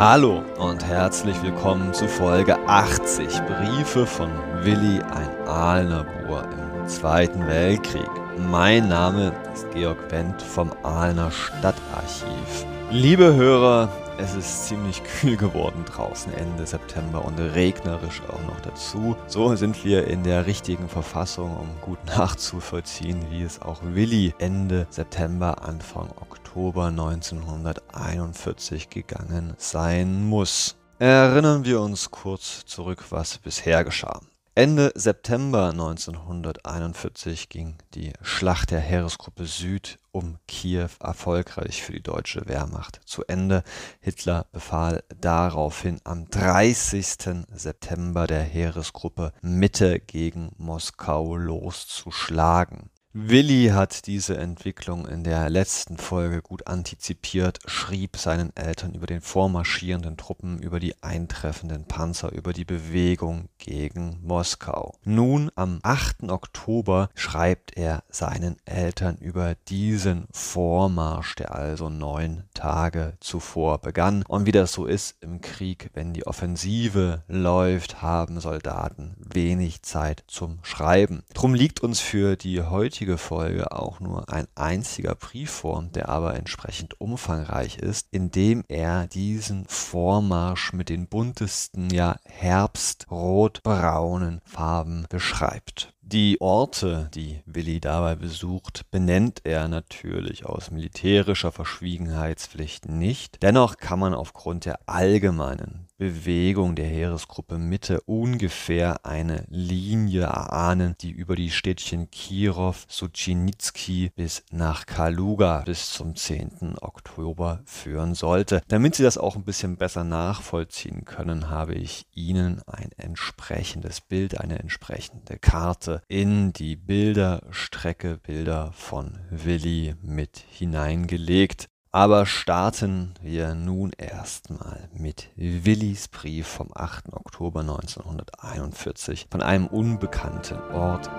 Hallo und herzlich willkommen zu Folge 80 Briefe von Willi, ein Ahlner-Bohr im Zweiten Weltkrieg. Mein Name ist Georg Wendt vom Ahlner Stadtarchiv. Liebe Hörer, es ist ziemlich kühl geworden draußen Ende September und regnerisch auch noch dazu. So sind wir in der richtigen Verfassung, um gut nachzuvollziehen, wie es auch Willi Ende September, Anfang Oktober 1941 gegangen sein muss. Erinnern wir uns kurz zurück, was bisher geschah. Ende September 1941 ging die Schlacht der Heeresgruppe Süd um Kiew erfolgreich für die deutsche Wehrmacht zu Ende. Hitler befahl daraufhin am 30. September der Heeresgruppe Mitte gegen Moskau loszuschlagen. Willi hat diese Entwicklung in der letzten Folge gut antizipiert, schrieb seinen Eltern über den vormarschierenden Truppen, über die eintreffenden Panzer, über die Bewegung gegen Moskau. Nun, am 8. Oktober, schreibt er seinen Eltern über diesen Vormarsch, der also neun Tage zuvor begann. Und wie das so ist im Krieg, wenn die Offensive läuft, haben Soldaten wenig Zeit zum Schreiben. Drum liegt uns für die heutige heutige Folge auch nur ein einziger Brief vor, der aber entsprechend umfangreich ist, indem er diesen Vormarsch mit den buntesten, ja herbst-rot-braunen Farben beschreibt. Die Orte, die Willi dabei besucht, benennt er natürlich aus militärischer Verschwiegenheitspflicht nicht. Dennoch kann man aufgrund der allgemeinen Bewegung der Heeresgruppe Mitte ungefähr eine Linie erahnen, die über die Städtchen Kirov, Suchinitsky bis nach Kaluga bis zum 10. Oktober führen sollte. Damit Sie das auch ein bisschen besser nachvollziehen können, habe ich Ihnen ein entsprechendes Bild, eine entsprechende Karte in die Bilderstrecke Bilder von Willi mit hineingelegt. Aber starten wir nun erstmal mit Willis Brief vom 8. Oktober 1941 von einem unbekannten Ort.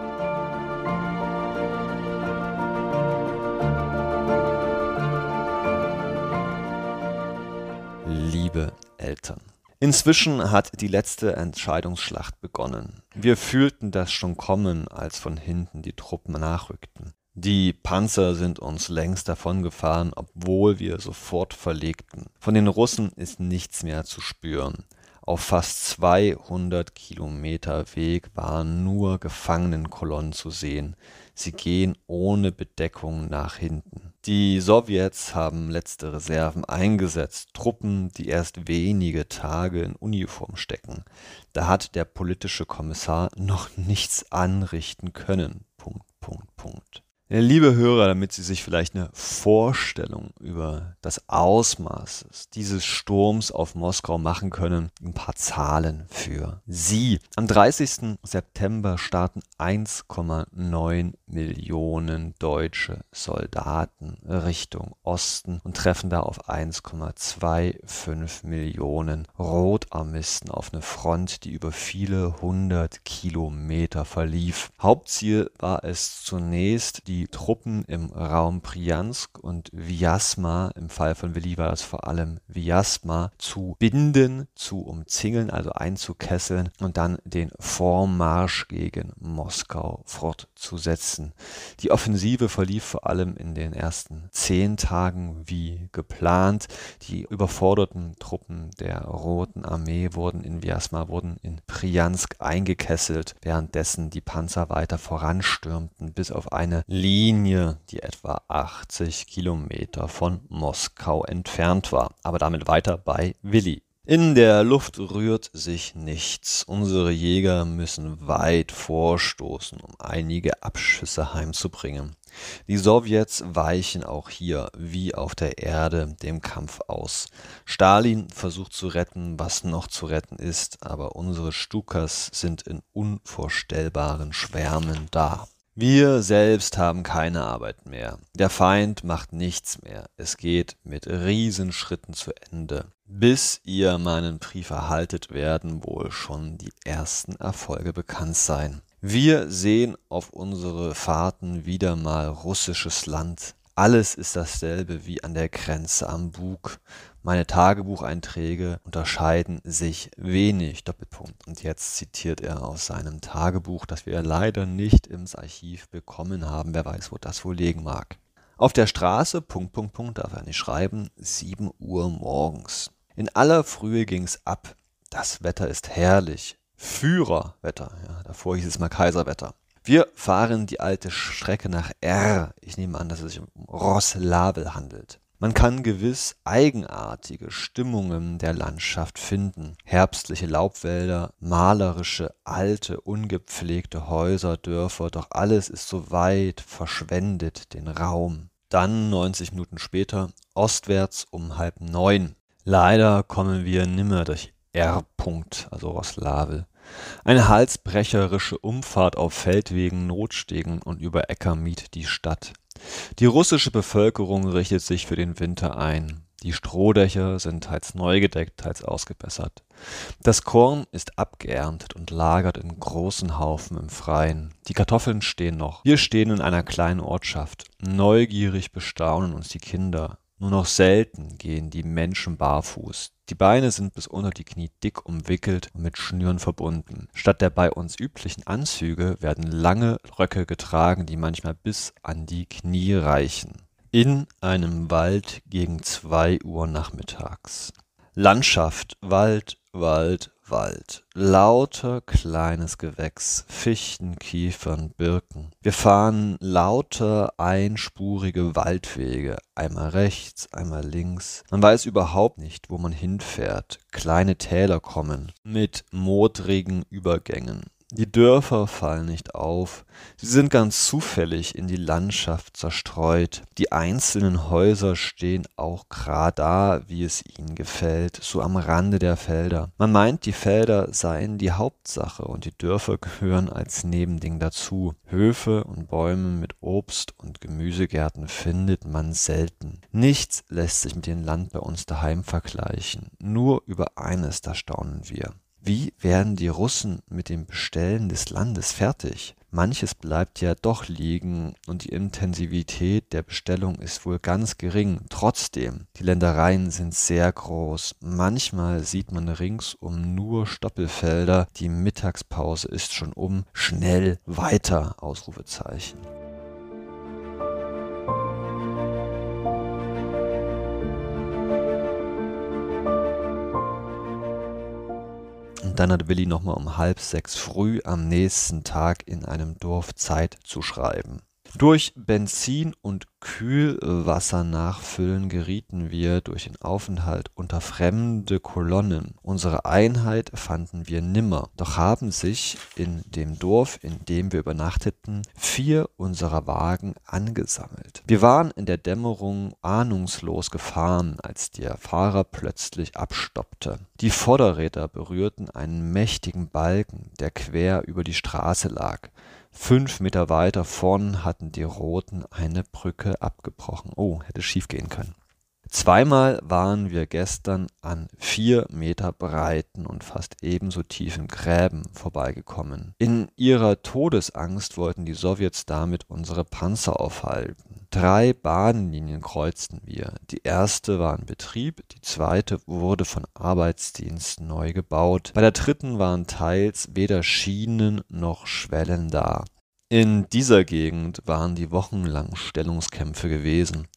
Liebe Eltern. Inzwischen hat die letzte Entscheidungsschlacht begonnen. Wir fühlten das schon kommen, als von hinten die Truppen nachrückten. Die Panzer sind uns längst davongefahren, obwohl wir sofort verlegten. Von den Russen ist nichts mehr zu spüren. Auf fast 200 Kilometer Weg waren nur Gefangenenkolonnen zu sehen. Sie gehen ohne Bedeckung nach hinten. Die Sowjets haben letzte Reserven eingesetzt, Truppen, die erst wenige Tage in Uniform stecken. Da hat der politische Kommissar noch nichts anrichten können. Punkt, Punkt, Punkt. Liebe Hörer, damit Sie sich vielleicht eine Vorstellung über das Ausmaß dieses Sturms auf Moskau machen können, ein paar Zahlen für Sie. Am 30. September starten 1,9 Millionen deutsche Soldaten Richtung Osten und treffen da auf 1,25 Millionen Rotarmisten auf eine Front, die über viele hundert Kilometer verlief. Hauptziel war es zunächst, die die Truppen im Raum Priansk und Vyasma, im Fall von Willi war das vor allem Vyasma, zu binden, zu umzingeln, also einzukesseln und dann den Vormarsch gegen Moskau fortzusetzen. Die Offensive verlief vor allem in den ersten zehn Tagen wie geplant. Die überforderten Truppen der Roten Armee wurden in Vyasma, wurden in Priansk eingekesselt, währenddessen die Panzer weiter voranstürmten bis auf eine Linie Linie, die etwa 80 Kilometer von Moskau entfernt war, aber damit weiter bei Willi. In der Luft rührt sich nichts. Unsere Jäger müssen weit vorstoßen, um einige Abschüsse heimzubringen. Die Sowjets weichen auch hier, wie auf der Erde, dem Kampf aus. Stalin versucht zu retten, was noch zu retten ist, aber unsere Stukas sind in unvorstellbaren Schwärmen da. Wir selbst haben keine Arbeit mehr. Der Feind macht nichts mehr. Es geht mit Riesenschritten zu Ende. Bis ihr meinen Brief erhaltet, werden wohl schon die ersten Erfolge bekannt sein. Wir sehen auf unsere Fahrten wieder mal russisches Land, Alles ist dasselbe wie an der Grenze am Bug. Meine Tagebucheinträge unterscheiden sich wenig. Doppelpunkt. Und jetzt zitiert er aus seinem Tagebuch, das wir leider nicht ins Archiv bekommen haben. Wer weiß, wo das wohl liegen mag. Auf der Straße, Punkt, Punkt, Punkt, darf er nicht schreiben, 7 Uhr morgens. In aller Frühe ging's ab. Das Wetter ist herrlich. Führerwetter. Ja, davor hieß es mal Kaiserwetter. Wir fahren die alte Strecke nach R. Ich nehme an, dass es sich um Roslabel handelt. Man kann gewiss eigenartige Stimmungen der Landschaft finden. Herbstliche Laubwälder, malerische, alte, ungepflegte Häuser, Dörfer, doch alles ist so weit verschwendet den Raum. Dann 90 Minuten später, ostwärts um halb neun. Leider kommen wir nimmer durch R. -Punkt, also Roslavel. Eine halsbrecherische Umfahrt auf Feldwegen, Notstegen und über Äcker mied die Stadt. Die russische Bevölkerung richtet sich für den Winter ein. Die Strohdächer sind teils neu gedeckt, teils ausgebessert. Das Korn ist abgeerntet und lagert in großen Haufen im Freien. Die Kartoffeln stehen noch. Wir stehen in einer kleinen Ortschaft. Neugierig bestaunen uns die Kinder. Nur noch selten gehen die Menschen barfuß. Die Beine sind bis unter die Knie dick umwickelt und mit Schnüren verbunden. Statt der bei uns üblichen Anzüge werden lange Röcke getragen, die manchmal bis an die Knie reichen. In einem Wald gegen zwei Uhr nachmittags. Landschaft, Wald, Wald, Wald. Lauter kleines Gewächs, Fichten, Kiefern, Birken. Wir fahren lauter einspurige Waldwege, einmal rechts, einmal links. Man weiß überhaupt nicht, wo man hinfährt. Kleine Täler kommen mit modrigen Übergängen. Die Dörfer fallen nicht auf, sie sind ganz zufällig in die Landschaft zerstreut. Die einzelnen Häuser stehen auch grad da, wie es ihnen gefällt, so am Rande der Felder. Man meint, die Felder seien die Hauptsache und die Dörfer gehören als Nebending dazu. Höfe und Bäume mit Obst und Gemüsegärten findet man selten. Nichts lässt sich mit dem Land bei uns daheim vergleichen. Nur über eines da staunen wir. Wie werden die Russen mit dem Bestellen des Landes fertig? Manches bleibt ja doch liegen und die Intensivität der Bestellung ist wohl ganz gering. Trotzdem, die Ländereien sind sehr groß. Manchmal sieht man ringsum nur Stoppelfelder. Die Mittagspause ist schon um. Schnell weiter! Ausrufezeichen. Dann hat Willi nochmal um halb sechs früh am nächsten Tag in einem Dorf Zeit zu schreiben. Durch Benzin und Kühlwasser nachfüllen gerieten wir durch den Aufenthalt unter fremde Kolonnen. Unsere Einheit fanden wir nimmer, doch haben sich in dem Dorf, in dem wir übernachteten, vier unserer Wagen angesammelt. Wir waren in der Dämmerung ahnungslos gefahren, als der Fahrer plötzlich abstoppte. Die Vorderräder berührten einen mächtigen Balken, der quer über die Straße lag. Fünf Meter weiter vorn hatten die Roten eine Brücke abgebrochen. Oh, hätte schief gehen können. Zweimal waren wir gestern an vier Meter breiten und fast ebenso tiefen Gräben vorbeigekommen. In ihrer Todesangst wollten die Sowjets damit unsere Panzer aufhalten. Drei Bahnlinien kreuzten wir. Die erste war in Betrieb, die zweite wurde von Arbeitsdiensten neu gebaut. Bei der dritten waren teils weder Schienen noch Schwellen da. In dieser Gegend waren die wochenlang Stellungskämpfe gewesen.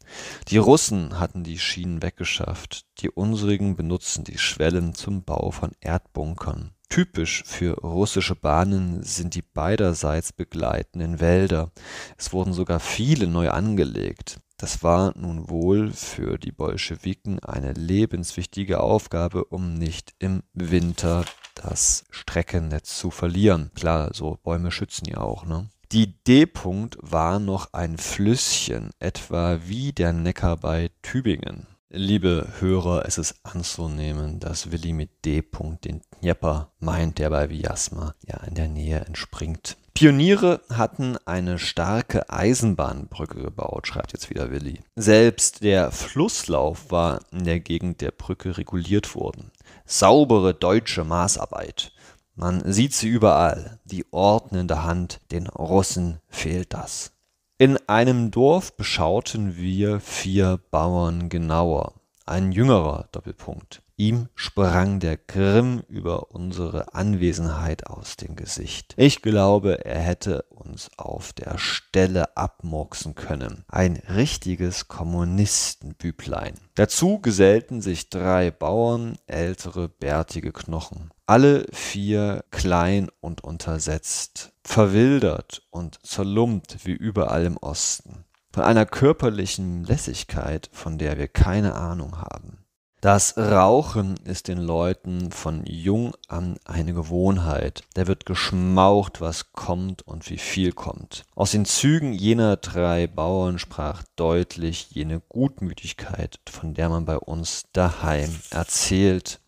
Die Russen hatten die Schienen weggeschafft, die unsrigen benutzten die Schwellen zum Bau von Erdbunkern. Typisch für russische Bahnen sind die beiderseits begleitenden Wälder. Es wurden sogar viele neu angelegt. Das war nun wohl für die Bolschewiken eine lebenswichtige Aufgabe, um nicht im Winter das Streckennetz zu verlieren. Klar, so Bäume schützen ja auch, ne? Die D-Punkt war noch ein Flüsschen, etwa wie der Neckar bei Tübingen. Liebe Hörer, es ist anzunehmen, dass Willi mit D-Punkt den Dnieper meint, der bei Vyasma ja in der Nähe entspringt. Pioniere hatten eine starke Eisenbahnbrücke gebaut, schreibt jetzt wieder Willi. Selbst der Flusslauf war in der Gegend der Brücke reguliert worden. Saubere deutsche Maßarbeit. Man sieht sie überall, die ordnende Hand, den Russen fehlt das. In einem Dorf beschauten wir vier Bauern genauer. Ein jüngerer Doppelpunkt. Ihm sprang der Grimm über unsere Anwesenheit aus dem Gesicht. Ich glaube, er hätte uns auf der Stelle abmurksen können. Ein richtiges Kommunistenbüblein. Dazu gesellten sich drei Bauern, ältere, bärtige Knochen. Alle vier klein und untersetzt, verwildert und zerlumpt wie überall im Osten. Von einer körperlichen Lässigkeit, von der wir keine Ahnung haben. Das Rauchen ist den Leuten von jung an eine Gewohnheit. Da wird geschmaucht, was kommt und wie viel kommt. Aus den Zügen jener drei Bauern sprach deutlich jene Gutmütigkeit, von der man bei uns daheim erzählt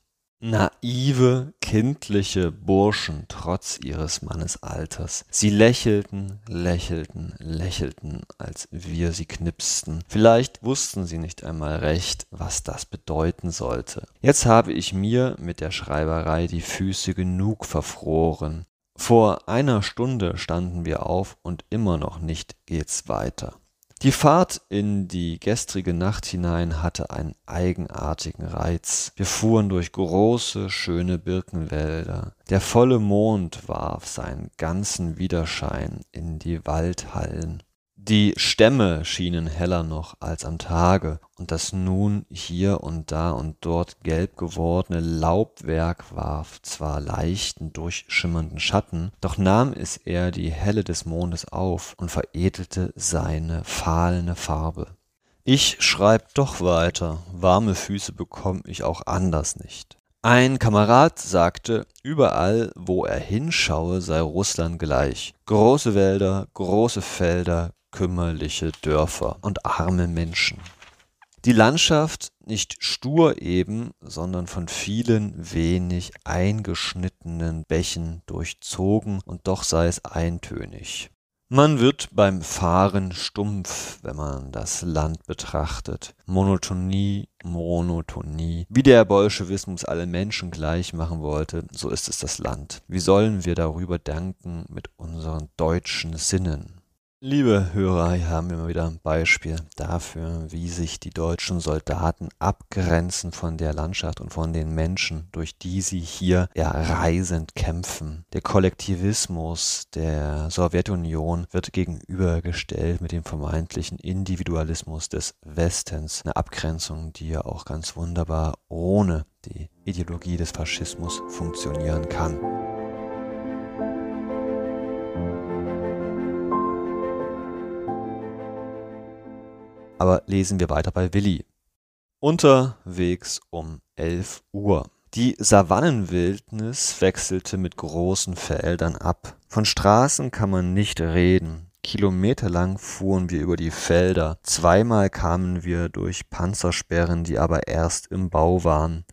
naive, kindliche Burschen trotz ihres Mannesalters. Sie lächelten, lächelten, lächelten, als wir sie knipsten. Vielleicht wussten sie nicht einmal recht, was das bedeuten sollte. Jetzt habe ich mir mit der Schreiberei die Füße genug verfroren. Vor einer Stunde standen wir auf und immer noch nicht geht's weiter. Die Fahrt in die gestrige Nacht hinein hatte einen eigenartigen Reiz. Wir fuhren durch große, schöne Birkenwälder. Der volle Mond warf seinen ganzen Widerschein in die Waldhallen. Die Stämme schienen heller noch als am Tage, und das nun hier und da und dort gelb gewordene Laubwerk warf zwar leichten, durchschimmernden Schatten, doch nahm es eher die Helle des Mondes auf und veredelte seine fahlene Farbe. Ich schreib doch weiter, warme Füße bekomm ich auch anders nicht. Ein Kamerad sagte, überall, wo er hinschaue, sei Russland gleich. Große Wälder, große Felder, kümmerliche Dörfer und arme Menschen. Die Landschaft nicht stur eben, sondern von vielen wenig eingeschnittenen Bächen durchzogen, und doch sei es eintönig. Man wird beim Fahren stumpf, wenn man das Land betrachtet. Monotonie, Monotonie. Wie der Bolschewismus alle Menschen gleich machen wollte, so ist es das Land. Wie sollen wir darüber danken mit unseren deutschen Sinnen? Liebe Hörer, hier haben wir mal wieder ein Beispiel dafür, wie sich die deutschen Soldaten abgrenzen von der Landschaft und von den Menschen, durch die sie hier ja reisend kämpfen. Der Kollektivismus der Sowjetunion wird gegenübergestellt mit dem vermeintlichen Individualismus des Westens. Eine Abgrenzung, die ja auch ganz wunderbar ohne die Ideologie des Faschismus funktionieren kann. Aber lesen wir weiter bei Willi. Unterwegs um 11 Uhr. Die Savannenwildnis wechselte mit großen Feldern ab. Von Straßen kann man nicht reden. Kilometerlang fuhren wir über die Felder. Zweimal kamen wir durch Panzersperren, die aber erst im Bau waren.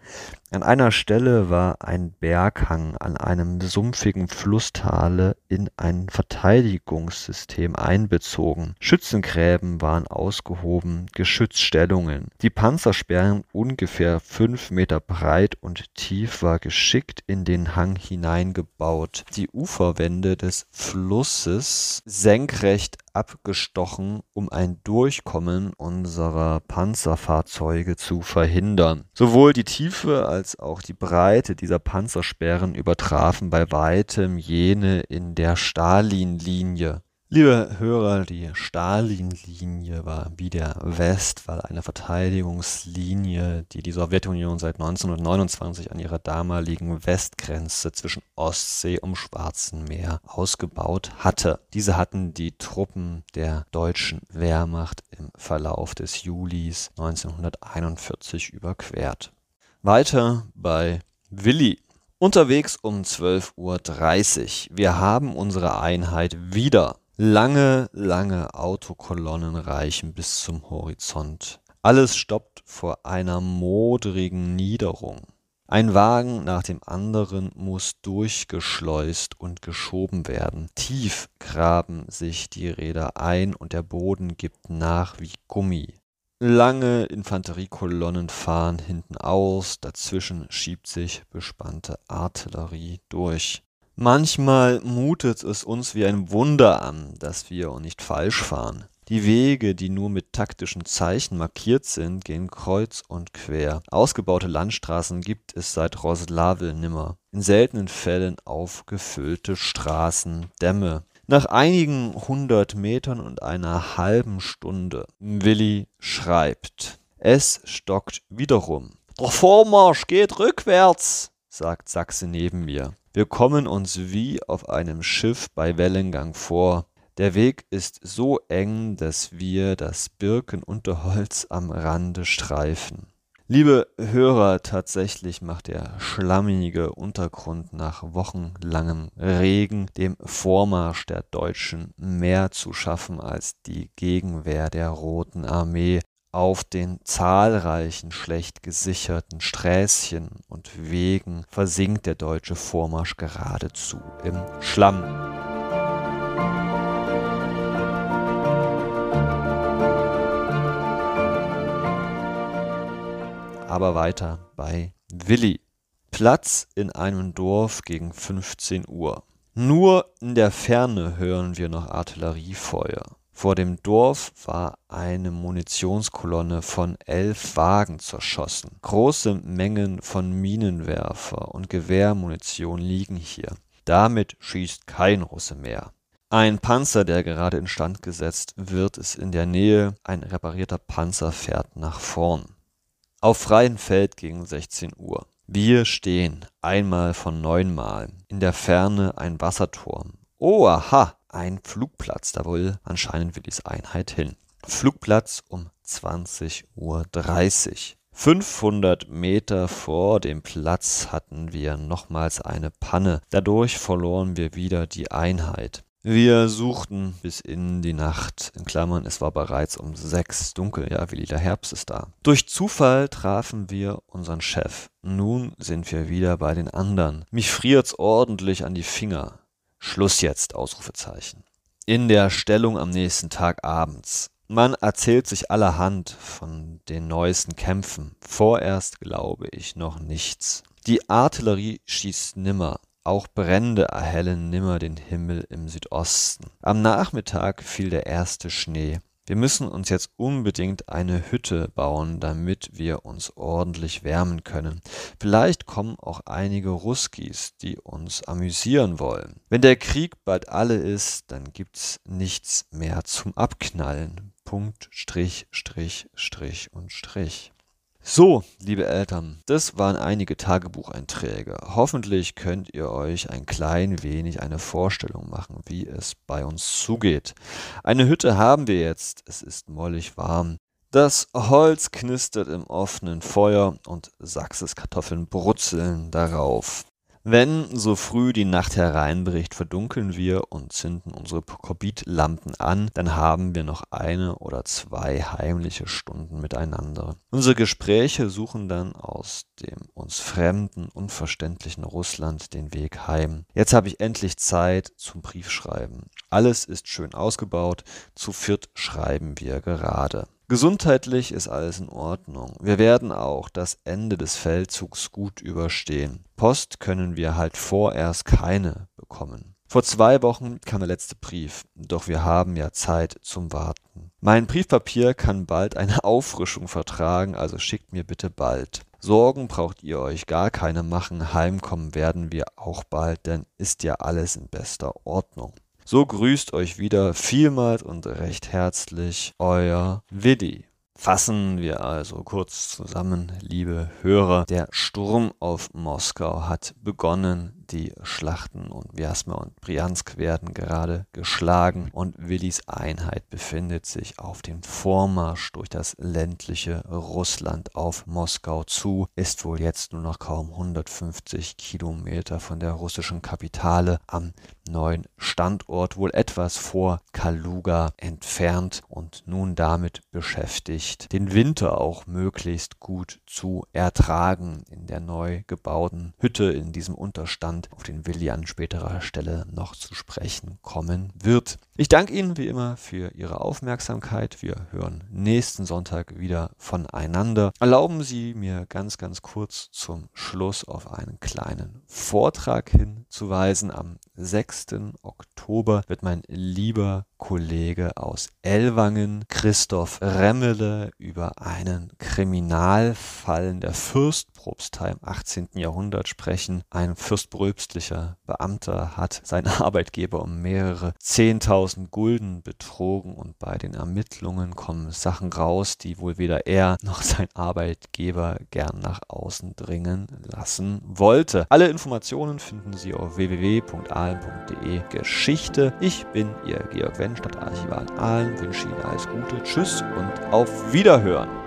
An einer Stelle war ein Berghang an einem sumpfigen Flusstale in ein Verteidigungssystem einbezogen. Schützengräben waren ausgehoben, Geschützstellungen. Die Panzersperren, ungefähr fünf Meter breit und tief, war geschickt in den Hang hineingebaut. Die Uferwände des Flusses senkrecht abgestochen, um ein Durchkommen unserer Panzerfahrzeuge zu verhindern. Sowohl die Tiefe als auch die Breite dieser Panzersperren übertrafen bei weitem jene in der Stalin-Linie. Liebe Hörer, die Stalin-Linie war wie der Westwall eine Verteidigungslinie, die die Sowjetunion seit 1929 an ihrer damaligen Westgrenze zwischen Ostsee und Schwarzen Meer ausgebaut hatte. Diese hatten die Truppen der deutschen Wehrmacht im Verlauf des Julis 1941 überquert. Weiter bei Willi. Unterwegs um 12.30 Uhr. Wir haben unsere Einheit wieder Lange, lange Autokolonnen reichen bis zum Horizont. Alles stoppt vor einer modrigen Niederung. Ein Wagen nach dem anderen muss durchgeschleust und geschoben werden. Tief graben sich die Räder ein und der Boden gibt nach wie Gummi. Lange Infanteriekolonnen fahren hinten aus, dazwischen schiebt sich bespannte Artillerie durch. Manchmal mutet es uns wie ein Wunder an, dass wir nicht falsch fahren. Die Wege, die nur mit taktischen Zeichen markiert sind, gehen kreuz und quer. Ausgebaute Landstraßen gibt es seit Roslavel nimmer. In seltenen Fällen aufgefüllte Straßen, Dämme. Nach einigen hundert Metern und einer halben Stunde. Willi schreibt. Es stockt wiederum. Der Vormarsch geht rückwärts, sagt Sachse neben mir. Wir kommen uns wie auf einem Schiff bei Wellengang vor. Der Weg ist so eng, dass wir das Birkenunterholz am Rande streifen. Liebe Hörer, tatsächlich macht der schlammige Untergrund nach wochenlangem Regen dem Vormarsch der Deutschen mehr zu schaffen als die Gegenwehr der Roten Armee auf den zahlreichen schlecht gesicherten Sträßchen und Wegen versinkt der deutsche Vormarsch geradezu im Schlamm. Aber weiter bei Willi. Platz in einem Dorf gegen 15 Uhr. Nur in der Ferne hören wir noch Artilleriefeuer. Vor dem Dorf war eine Munitionskolonne von elf Wagen zerschossen. Große Mengen von Minenwerfer und Gewehrmunition liegen hier. Damit schießt kein Russe mehr. Ein Panzer, der gerade instand gesetzt wird, ist in der Nähe. Ein reparierter Panzer fährt nach vorn. Auf freiem Feld gegen 16 Uhr. Wir stehen, einmal von neunmal. In der Ferne ein Wasserturm. Oh, aha, ein Flugplatz, da wohl anscheinend Willis Einheit hin. Flugplatz um 20.30 Uhr. 500 Meter vor dem Platz hatten wir nochmals eine Panne. Dadurch verloren wir wieder die Einheit. Wir suchten bis in die Nacht. In Klammern, es war bereits um sechs dunkel, ja, wie der Herbst ist da. Durch Zufall trafen wir unseren Chef. Nun sind wir wieder bei den anderen. Mich friert's ordentlich an die Finger. Schluss jetzt, Ausrufezeichen. In der Stellung am nächsten Tag abends. Man erzählt sich allerhand von den neuesten Kämpfen. Vorerst glaube ich noch nichts. Die Artillerie schießt nimmer. Auch Brände erhellen nimmer den Himmel im Südosten. Am Nachmittag fiel der erste Schnee. Wir müssen uns jetzt unbedingt eine Hütte bauen, damit wir uns ordentlich wärmen können. Vielleicht kommen auch einige Ruskis, die uns amüsieren wollen. Wenn der Krieg bald alle ist, dann gibt's nichts mehr zum Abknallen. Punkt, Strich, Strich, Strich und Strich. So, liebe Eltern, das waren einige Tagebucheinträge. Hoffentlich könnt ihr euch ein klein wenig eine Vorstellung machen, wie es bei uns zugeht. Eine Hütte haben wir jetzt, es ist mollig warm. Das Holz knistert im offenen Feuer und Sachses Kartoffeln brutzeln darauf. Wenn so früh die Nacht hereinbricht, verdunkeln wir und zünden unsere Korbitlampen an, dann haben wir noch eine oder zwei heimliche Stunden miteinander. Unsere Gespräche suchen dann aus dem uns fremden, unverständlichen Russland den Weg heim. Jetzt habe ich endlich Zeit zum Briefschreiben. Alles ist schön ausgebaut, zu viert schreiben wir gerade. Gesundheitlich ist alles in Ordnung. Wir werden auch das Ende des Feldzugs gut überstehen. Post können wir halt vorerst keine bekommen. Vor zwei Wochen kam der letzte Brief, doch wir haben ja Zeit zum Warten. Mein Briefpapier kann bald eine Auffrischung vertragen, also schickt mir bitte bald. Sorgen braucht ihr euch gar keine machen, heimkommen werden wir auch bald, denn ist ja alles in bester Ordnung. So grüßt euch wieder vielmals und recht herzlich euer Willi. Fassen wir also kurz zusammen, liebe Hörer. Der Sturm auf Moskau hat begonnen. Die Schlachten und Vyasma und Briansk werden gerade geschlagen und Willis Einheit befindet sich auf dem Vormarsch durch das ländliche Russland auf Moskau zu, ist wohl jetzt nur noch kaum 150 Kilometer von der russischen Kapitale am neuen Standort, wohl etwas vor Kaluga entfernt und nun damit beschäftigt, den Winter auch möglichst gut zu ertragen. In der neu gebauten Hütte in diesem Unterstand auf den Willi an späterer Stelle noch zu sprechen kommen wird. Ich danke Ihnen wie immer für Ihre Aufmerksamkeit. Wir hören nächsten Sonntag wieder voneinander. Erlauben Sie mir ganz, ganz kurz zum Schluss auf einen kleinen Vortrag hinzuweisen. Am 6. Oktober wird mein lieber Kollege aus Ellwangen, Christoph Remmele, über einen Kriminalfall in der Fürstprobstei im 18. Jahrhundert sprechen. Ein fürstpröbstlicher Beamter hat seinen Arbeitgeber um mehrere 10.000 Gulden betrogen und bei den Ermittlungen kommen Sachen raus, die wohl weder er noch sein Arbeitgeber gern nach außen dringen lassen wollte. Alle Informationen finden Sie auf www.ahlen.de Geschichte. Ich bin Ihr Georg Wendt Stadtarchivar in Aalen, wünsche Ihnen alles Gute, Tschüss und auf Wiederhören.